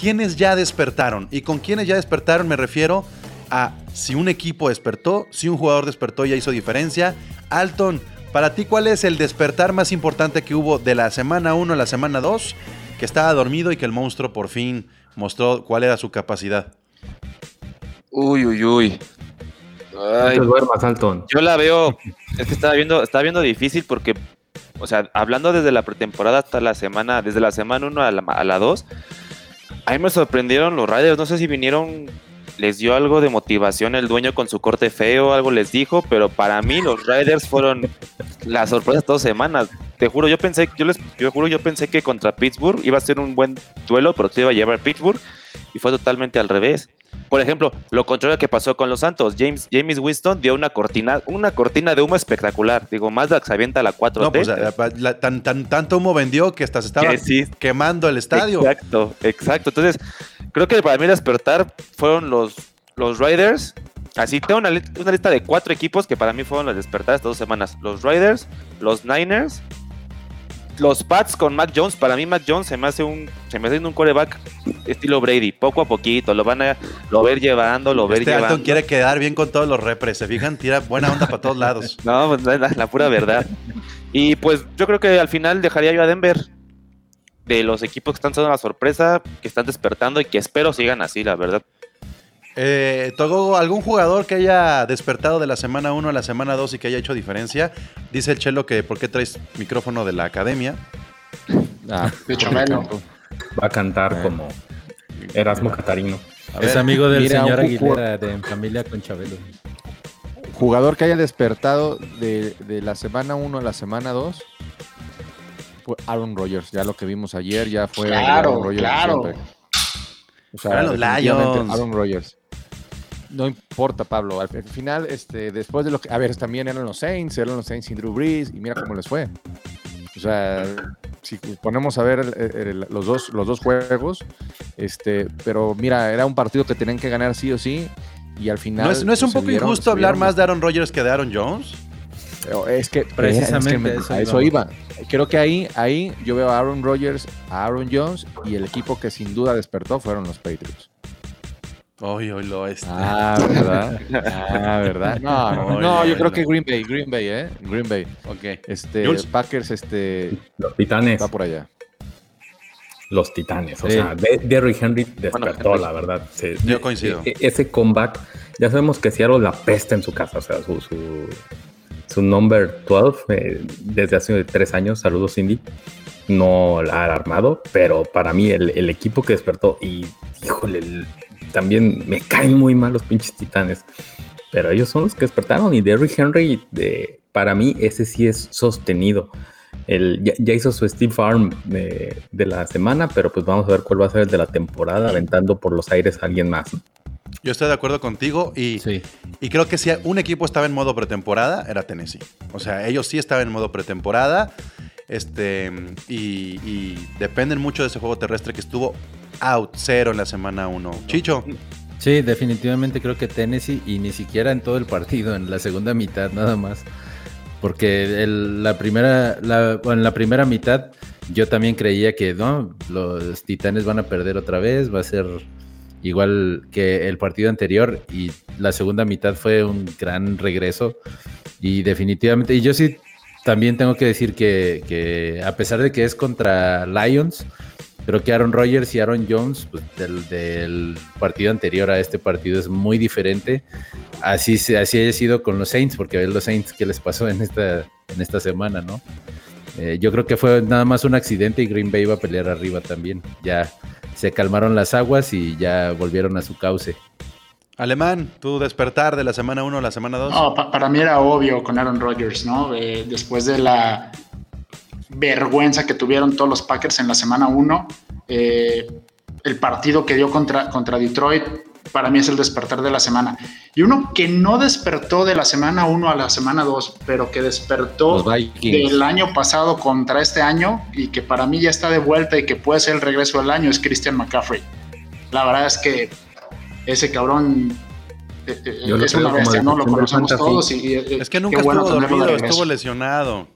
quiénes ya despertaron. Y con quiénes ya despertaron me refiero a si un equipo despertó, si un jugador despertó y ya hizo diferencia. Alton, para ti, ¿cuál es el despertar más importante que hubo de la semana 1 a la semana 2? Que estaba dormido y que el monstruo por fin mostró cuál era su capacidad. Uy, uy, uy. Ay, te duermas, Alton. yo la veo, es que estaba viendo, estaba viendo difícil porque, o sea, hablando desde la pretemporada hasta la semana, desde la semana 1 a la, a la 2, a mí me sorprendieron los Raiders, no sé si vinieron, les dio algo de motivación el dueño con su corte feo, algo les dijo, pero para mí los Raiders fueron las sorpresas todas semanas. Te juro, yo pensé, yo les, yo juro, yo pensé que contra Pittsburgh iba a ser un buen duelo, pero se iba a llevar Pittsburgh y fue totalmente al revés. Por ejemplo, lo contrario que pasó con los Santos, James, James Winston dio una cortina, una cortina de humo espectacular. Digo, Mazda se avienta la 4 No, pues la- la- tan, tan- tanto humo vendió que hasta se estaba Que sí. quemando el estadio. Exacto, exacto. Entonces, creo que para mí despertar fueron los, los Riders. Así, tengo una, una lista de cuatro equipos que para mí fueron los despertar estas dos semanas. Los Riders, los Niners, los Pats con Mac Jones. Para mí Mac Jones se me hace un, se me hace un coreback estilo Brady, poco a poquito. Lo van a lo ver llevando, lo ver Este llevando. Alton quiere quedar bien con todos los repres. Se fijan, tira buena onda para todos lados. No, pues es la, la pura verdad. Y pues yo creo que al final dejaría yo a Denver. De los equipos que están dando la sorpresa, que están despertando y que espero sigan así, la verdad. Eh, Togo, ¿algún jugador que haya despertado de la semana 1 a la semana 2 y que haya hecho diferencia? Dice el Chelo que ¿por qué traes micrófono de la academia? Ah, De Chomelo. Va a cantar Eh. como Erasmo Catarino. es amigo del mira, señor Aguilera de Familia con Chabelo. Jugador que haya despertado de, de la semana 1 a la semana 2 fue Aaron Rodgers. Ya lo que vimos ayer ya fue Claro, Aaron Rodgers claro. siempre. O sea, Eran los Lions. Aaron Rodgers. No importa, Pablo. Al al final, este, después de lo que. A ver, también eran los Saints, eran los Saints sin Drew Brees, y mira cómo les fue. O sea, si ponemos a ver el- el- los, dos, los dos juegos, este, pero mira, era un partido que tenían que ganar sí o sí, y al final. ¿No es, no es un poco injusto hablar más de Aaron Rodgers que de Aaron Jones? Pero Es que Precisamente es que me- eso a eso iba. Creo que ahí, ahí yo veo a Aaron Rodgers, a Aaron Jones y el equipo que sin duda despertó fueron los Patriots. Hoy, hoy lo es. Ah, ¿verdad? Ah, ¿verdad? No, no, Oye, no, yo creo que Green Bay, Green Bay, ¿eh? Green Bay. Ok. Este, Jules. Packers, este, Los Titanes. va por allá. Los Titanes. O Sí. sea, de- Derrick Henry despertó, Henry. la verdad. Se- Yo coincido. e- ese comeback, ya sabemos que Seattle la pesta en su casa. O sea, su, su, su number 12 eh, desde hace tres años. Saludos, Cindy. No la ha armado, pero para mí el, el equipo que despertó y, híjole, el- también me caen muy mal los pinches Titanes. Pero ellos son los que despertaron y Derrick Henry, de, para mí, ese sí es sostenido. El, ya, ya hizo su Steve Farm de, de la semana, pero pues vamos a ver cuál va a ser el de la temporada, aventando por los aires a alguien más. Yo estoy de acuerdo contigo y, Sí. y creo que si un equipo estaba en modo pretemporada, era Tennessee. O sea, ellos sí estaban en modo pretemporada este, y, y dependen mucho de ese juego terrestre que estuvo out cero en la semana 1. Chicho, Sí, definitivamente creo que Tennessee y ni siquiera en todo el partido, en la segunda mitad nada más. Porque el- la primera, la, en la primera mitad yo también creía que no, los Titanes van a perder otra vez, va a ser igual que el partido anterior y la segunda mitad fue un gran regreso y definitivamente, y yo sí también tengo que decir que, que a pesar de que es contra Lions, creo que Aaron Rodgers y Aaron Jones pues, del, del, partido anterior a este partido es muy diferente. Así, así haya sido con los Saints, porque a ver los Saints qué les pasó en esta, en esta semana, ¿no? Eh, yo creo que fue nada más un accidente y Green Bay iba a pelear arriba también. Ya se calmaron las aguas y ya volvieron a su cauce. Alemán, tu despertar de la semana 1 a la semana 2. No, pa para mí era obvio con Aaron Rodgers, ¿no? Eh, después de la vergüenza que tuvieron todos los Packers en la semana 1, eh, el partido que dio contra, contra Detroit, para mí es el despertar de la semana. Y uno que no despertó de la semana 1 a la semana 2, pero que despertó del año pasado contra este año y que para mí ya está de vuelta y que puede ser el regreso del año, es Christian McCaffrey. La verdad es que ese cabrón eh, eh, es una bestia, ¿no? Lo conocemos todos. Y, eh, es que nunca estuvo bueno dormido, estuvo lesionado.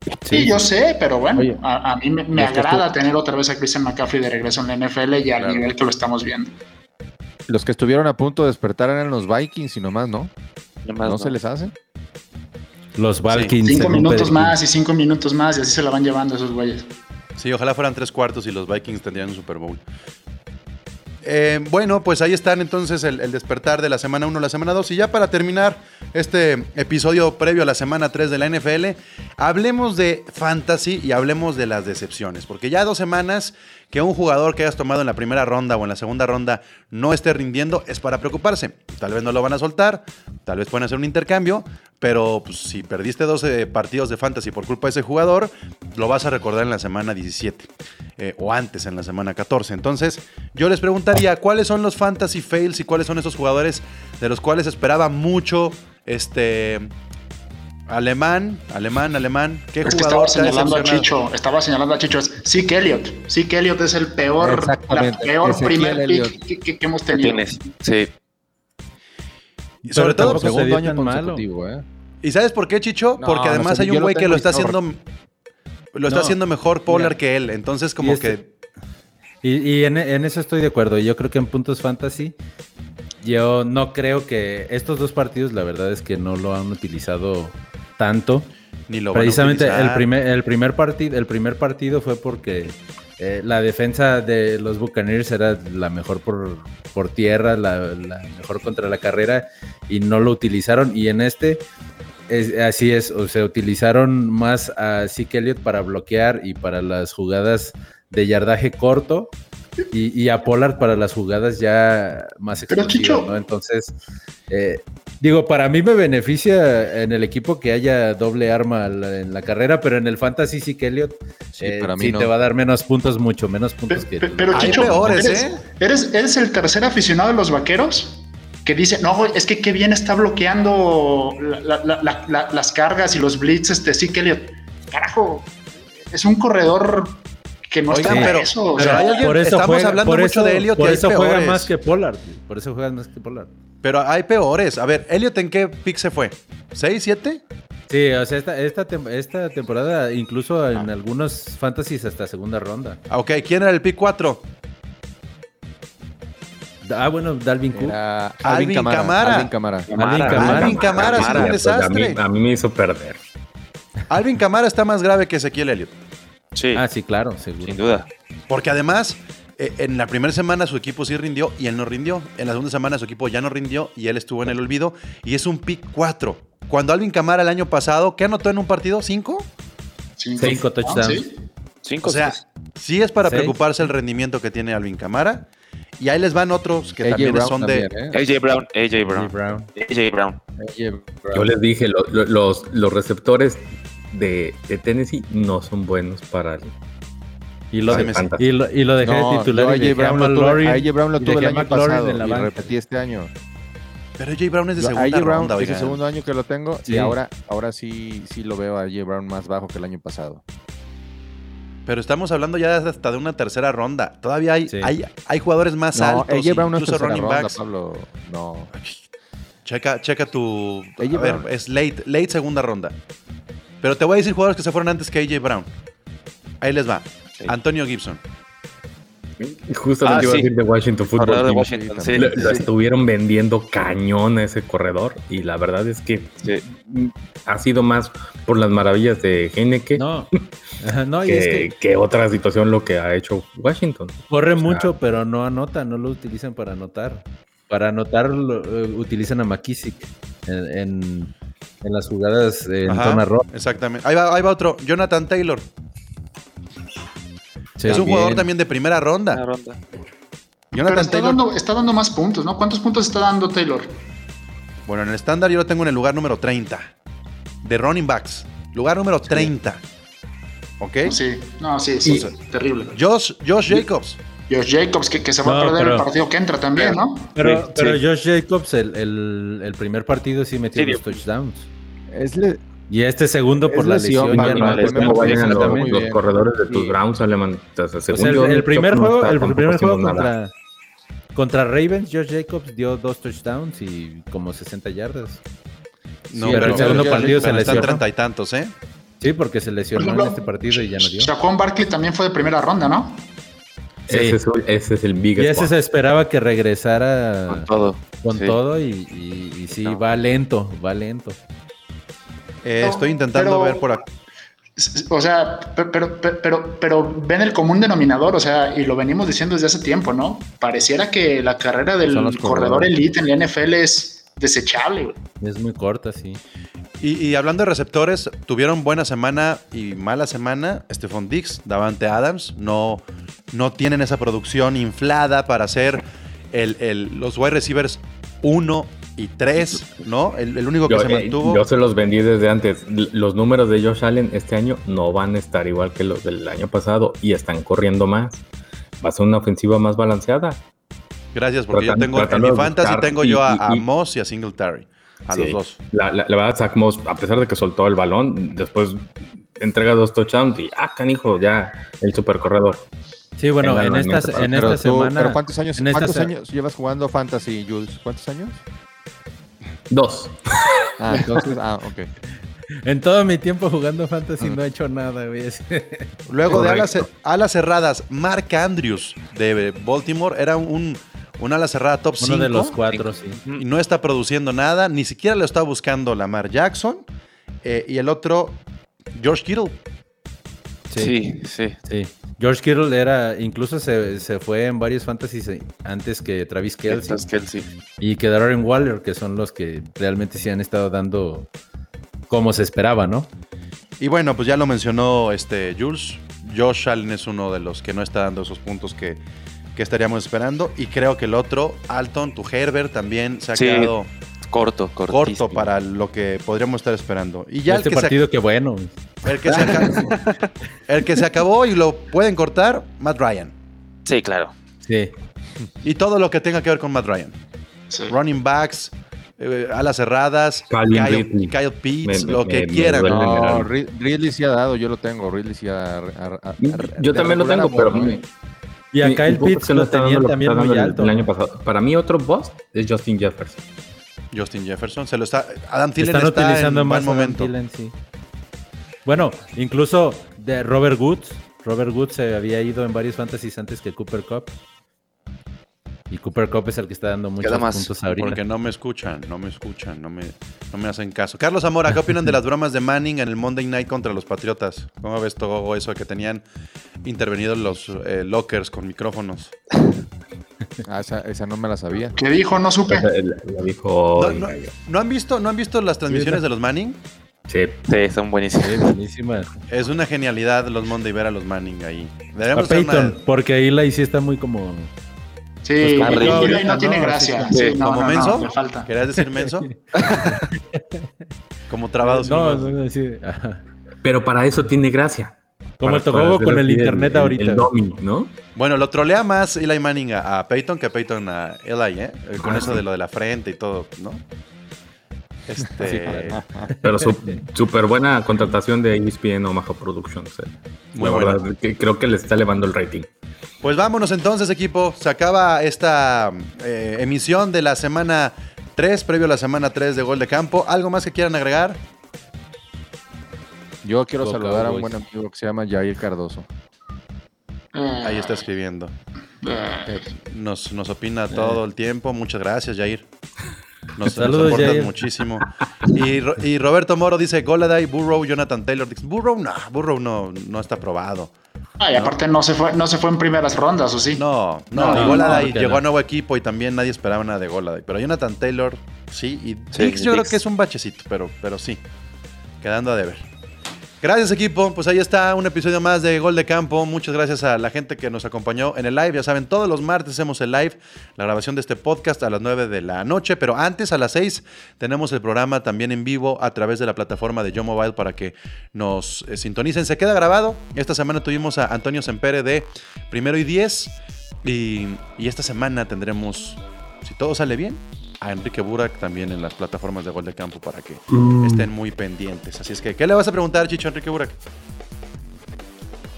Sí, sí, yo sé, pero bueno, a, a, mí me, me agrada tener otra vez a Christian McCaffrey de regreso en la NFL y al claro. nivel que lo estamos viendo. Los que estuvieron a punto de despertar eran los Vikings y nomás, ¿no? Nomás, ¿No, no, se les hace? Los Vikings. Sí. Cinco minutos más y cinco minutos más y así se la van llevando esos güeyes. Sí, ojalá fueran tres cuartos y los Vikings tendrían un Super Bowl. Eh, bueno, pues ahí están entonces el, el, despertar de la semana 1 a la semana 2. Y ya para terminar este episodio previo a la semana 3 de la NFL, hablemos de fantasy y hablemos de las decepciones. Porque ya dos semanas que un jugador que hayas tomado en la primera ronda o en la segunda ronda no esté rindiendo es para preocuparse. Tal vez no lo van a soltar, tal vez pueden hacer un intercambio, pero pues, si perdiste 12 partidos de fantasy por culpa de ese jugador, lo vas a recordar en la semana 17 eh, o antes en la semana 14. Entonces, yo les preguntaría cuáles son los fantasy fails y cuáles son esos jugadores de los cuales esperaba mucho este Alemán, alemán, alemán. ¿Qué es que estaba señalando a Chicho, estaba señalando a Chicho, es Zeke Elliott. Zeke Elliott es el peor, la peor primer pick que, que, que, hemos tenido. Sí. Y sobre todo, pues, segundo año malo. ¿eh? ¿Y sabes por qué, Chicho? No, Porque además no sé, hay un güey que lo está haciendo lo está no, haciendo mejor Pollard mira, que él. Entonces, como y este, que. Y, y en, en, eso estoy de acuerdo. Yo creo que en puntos fantasy, yo no creo que estos dos partidos, la verdad es que no lo han utilizado tanto. Ni lo Precisamente el primer, el, primer partido, el primer partido fue porque eh, la defensa de los Buccaneers era la mejor por, por tierra, la, la, mejor contra la carrera y no lo utilizaron. Y en este, es, así es, o sea, utilizaron más a Zeke Elliott para bloquear y para las jugadas de yardaje corto y, y, a Pollard para las jugadas ya más explosivas, ¿no? Entonces, eh, digo, para mí me beneficia en el equipo que haya doble arma en la carrera, pero en el fantasy sí que Elliot sí, eh, sí no. te va a dar menos puntos, mucho menos puntos pero, que Pero Chicho, peores, ¿eres, ¿eh? ¿eres, ¿eres el tercer aficionado de los vaqueros? que dice, no, es que qué bien está bloqueando la, la, la, las cargas y los blitz, este sí que Elliot. Carajo, es un corredor que no está pero, eso. O pero sea, alguien, por eso estamos juega, hablando por mucho eso, de Elliot por y hay eso peores. juega más que Pollard. Por eso juega más que Pollard. Pero hay peores. A ver, Elliot, ¿en qué pick se fue? ¿6, 7? Sí, o sea, esta, esta, esta temporada, incluso en ah. algunos fantasies hasta segunda ronda. Ah, ok, ¿quién era el pick 4? Ah, bueno, Dalvin Cook. Alvin Camara. Camara. Alvin Camara. Alvin Camara. Alvin Camara es un desastre. A mí, a mí me hizo perder. Alvin Camara está más grave que Ezequiel Elliott. Sí. Ah, sí, claro, seguro. Sin duda. Porque además, eh, en la primera semana su equipo sí rindió y él no rindió. En la segunda semana su equipo ya no rindió y él estuvo en el olvido. Y es un pick 4. Cuando Alvin Camara el año pasado, ¿qué anotó en un partido? ¿5? Cinco, Cinco touchdowns. Ah, ¿sí? Cinco, o sea, seis. sí es para Seis. preocuparse el rendimiento que tiene Alvin Camara. Y ahí les van otros que AJ también Brown son de. también, ¿eh? AJ Brown, AJ Brown. Brown. AJ Brown. Yo les dije, lo, lo, los, los receptores de, de, Tennessee no son buenos para el, y lo, de, y lo, y lo dejé No, de titular. yo y a Brown, lo tuve, a Brown lo y tuve el año McLaurin pasado en la y banca. repetí este año. Pero AJ Brown es de Yo- segunda Brown ronda, es el segundo año que lo tengo Sí. y ahora, ahora sí, sí lo veo a AJ Brown más bajo que el año pasado. Pero estamos hablando ya hasta de una tercera ronda. Todavía hay, Sí. hay, hay jugadores más No, altos. AJ Brown no es incluso running ronda, backs. Pablo. No. Checa, checa tu. A ver, es late, late segunda ronda. Pero te voy a decir jugadores que se fueron antes que AJ Brown. Ahí les va. Sí. Antonio Gibson. Justo Ah, lo que iba a sí. decir de Washington Football Corredor de Team. Washington, sí. Lo, lo sí. estuvieron vendiendo cañón a ese corredor y la verdad es que Sí. ha sido más por las maravillas de Heineke No, no, y que, es que que otra situación lo que ha hecho Washington. corre o sea- mucho, pero no anota, no lo utilizan para anotar. Para anotar lo- eh, utilizan a McKissick en, en- en las jugadas en Ajá, zona roja. Exactamente. Ahí va, ahí va otro. Jonathan Taylor. Sí, es un bien. jugador también de primera ronda. Pero Jonathan está Taylor. dando, está dando más puntos, ¿no? ¿Cuántos puntos está dando Taylor? Bueno, en el estándar yo lo tengo en el lugar número 30. De running backs. Lugar número 30. ¿Ok? Sí, no, sí, sí, Y- terrible. Josh, Josh Jacobs. Josh Jacobs, que, que se va No, a perder pero- el partido que entra también, ¿no? Pero, Sí, pero sí. Josh Jacobs, el, el- el primer partido sí metió Sí, los touchdowns. Es le- Y este segundo por Es la lesión, lesión. ya no- es como vayan los, corredores de tus Sí. Browns, Alemán. O sea, O según sea, el, yo, el primer no juego, está el primer juego contra, contra Ravens, Josh Jacobs dio dos touchdowns y como 60 yardas. No, Sí, pero el segundo partido se pero están lesionó. treinta y tantos, ¿eh? Sí, porque se lesionó en este partido y ya no dio. Shaquon Barkley también fue de primera ronda, ¿no? Sí. Ese, es, ese es el Y biggest ese se esperaba que regresara Con todo. con Sí. todo y, y- y sí, No. va lento, va lento. Eh, No, estoy intentando pero- ver por aquí. S- O sea, pe- pero, pe- pero, pero ven el común denominador, o sea, y lo venimos diciendo desde hace tiempo, ¿no? Pareciera que la carrera del corredor elite en la NFL es desechable. güey. Es muy corta, sí. Y, y hablando de receptores, tuvieron buena semana y mala semana. Stephon Dix, Davante Adams, no, no tienen esa producción inflada para ser el, el- los wide receivers 1 y 3, ¿no? El, el único que Yo, se eh, mantuvo. yo se los vendí desde antes. Los números de Josh Allen este año no van a estar igual que los del año pasado y están corriendo más. Va a ser una ofensiva más balanceada. Gracias, porque yo tengo en mi fantasy tengo y- yo a, y- a Moss y a Singletary. A Sí. los dos. La, la- la verdad, Zach Moss, a pesar de que soltó el balón, después entrega dos touchdowns y ah, canijo, ya el super corredor. Sí, bueno, En en en pero esta tú- semana. pero ¿cuántos años, en esta cuántos se- años llevas jugando Fantasy, Jules? ¿Cuántos años? Dos. Ah, entonces, ah, ok. En todo mi tiempo jugando Fantasy no he hecho nada, güey. Luego de alas, alas cerradas, Mark Andrews de Baltimore era un, un ala cerrada top 5. Uno de los cuatro, sí. y no está produciendo nada, ni siquiera lo está buscando Lamar Jackson. Eh, y el otro, George Kittle. Sí, sí. Sí. George Kittle era, incluso se, se fue en varios fantasies antes que Travis Kelsey Kelsey. y que Darren Waller, que son los que realmente sí han estado dando como se esperaba, ¿no? Y bueno, pues ya lo mencionó este Jules. Josh Allen es uno de los que no está dando esos puntos que, que estaríamos esperando. Y creo que el otro, Alton, tu Herbert, también se ha Sí, quedado Corto, corto para lo que podríamos estar esperando. Y ya este el, que partido, qué bueno. se, el, que se aca- el que se acabó y lo pueden cortar, Matt Ryan. Sí, claro. Sí. Y todo lo que tenga que ver con Matt Ryan. Sí. Running backs, eh, alas cerradas, Calvin Kyle. Kyle Pitts, Me- lo me- que me quieran. Ridley sí ha dado, yo lo tengo. Ridley sí ha. a- a- a- Yo también lo tengo, amor, pero ¿no? Y a Mi- Kyle mi punto es Pitts que no lo está dando tenían lo también muy el- alto. El año pasado. Para mí, otro boss es Justin Jefferson. Justin Jefferson se lo está. Adam Thielen Están está utilizando en más buen a Adam momento. Thielen, sí. Bueno, incluso de Robert Woods. Robert Woods se había ido en varios fantasies antes que Cooper Cup. Y Cooper Cup es el que está dando muchos más, puntos ahorita. Porque no me escuchan, no me escuchan, no me, no me hacen caso. Carlos Zamora, ¿qué opinan de las bromas de Manning en el Monday Night contra los Patriotas? ¿Cómo ves todo eso que tenían intervenido los eh, lockers con micrófonos? Ah, esa, esa no me la sabía. ¿Qué dijo? No supe. La, la dijo. ¿No, no- no han visto, ¿No han visto las transmisiones de los Manning? Sí. Sí, son buenísimos. Sí, buenísima. Es una genialidad los Monday ver a los Manning ahí. A Debemos hacer Peyton, una- porque ahí la sí está muy como. Sí, Pues yo ahorita, no tiene gracia. Sí, Sí, no, ¿Como no, no, menso? me falta. ¿Querías decir menso? Como trabados. No, no, no, sí. Pero para eso tiene gracia. Como Para- el tocobo con el internet ahorita. El, domi, ¿no? Bueno, lo trolea más Eli Manning a, a Peyton que Peyton a Eli, ¿eh? Eh, Con Ah, eso sí. de lo de la frente y todo, ¿no? Este, Pero súper buena contratación de ESPN Omaha Productions. eh. Muy La buena. verdad, que creo que le está elevando el rating. Pues vámonos entonces, equipo. Se acaba esta eh, emisión de la semana 3, previo a la semana 3 de Gol de Campo. ¿Algo más que quieran agregar? Yo quiero saludar a un buen amigo que se llama Jair Cardoso. Ahí está escribiendo. Eh, Nos, nos opina todo el tiempo. Muchas gracias, Jair. Nos, Saludos, nos Jair. muchísimo. Y, Ro- y Roberto Moro dice Goladay, Burrow, Jonathan Taylor. Burrow no, Burrow no, no está probado. ah, y aparte no se fue, no se fue en primeras rondas, ¿o sí? No, no, No, y Goladay llegó no. a nuevo equipo y también nadie esperaba nada de Goladay. Pero Jonathan Taylor, sí. Y Sí, Dix yo creo que es un bachecito, pero, pero sí. Quedando a deber. Gracias equipo, pues ahí está un episodio más de Gol de Campo. Muchas gracias a la gente que nos acompañó en el live. Ya saben, todos los martes hacemos el live, la grabación de este podcast a las 9 de la noche, pero antes a las 6 tenemos el programa también en vivo a través de la plataforma de Yo Mobile para que nos eh, sintonicen. Se queda grabado. Esta semana tuvimos a Antonio Sempere de Primero y 10 y, y esta semana tendremos, si todo sale bien, a Enrique Burak también en las plataformas de Gol de Campo para que estén muy pendientes. Así es que, ¿qué le vas a preguntar, Chicho, a Enrique Burak?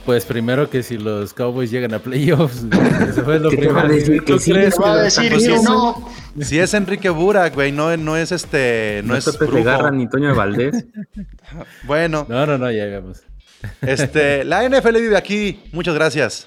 Pues primero que si los Cowboys llegan a playoffs. Eso fue lo ¿Qué te va a primero. decir? ¿Tú Que sí, crees Te va a que decir que sí, no. Si es Enrique Burak, güey, no, no es este, no, No, es Pepe brujo. Garra ni Toño de Valdés. Bueno, No, no, no, ya vemos. este, la NFL vive aquí. Muchas gracias.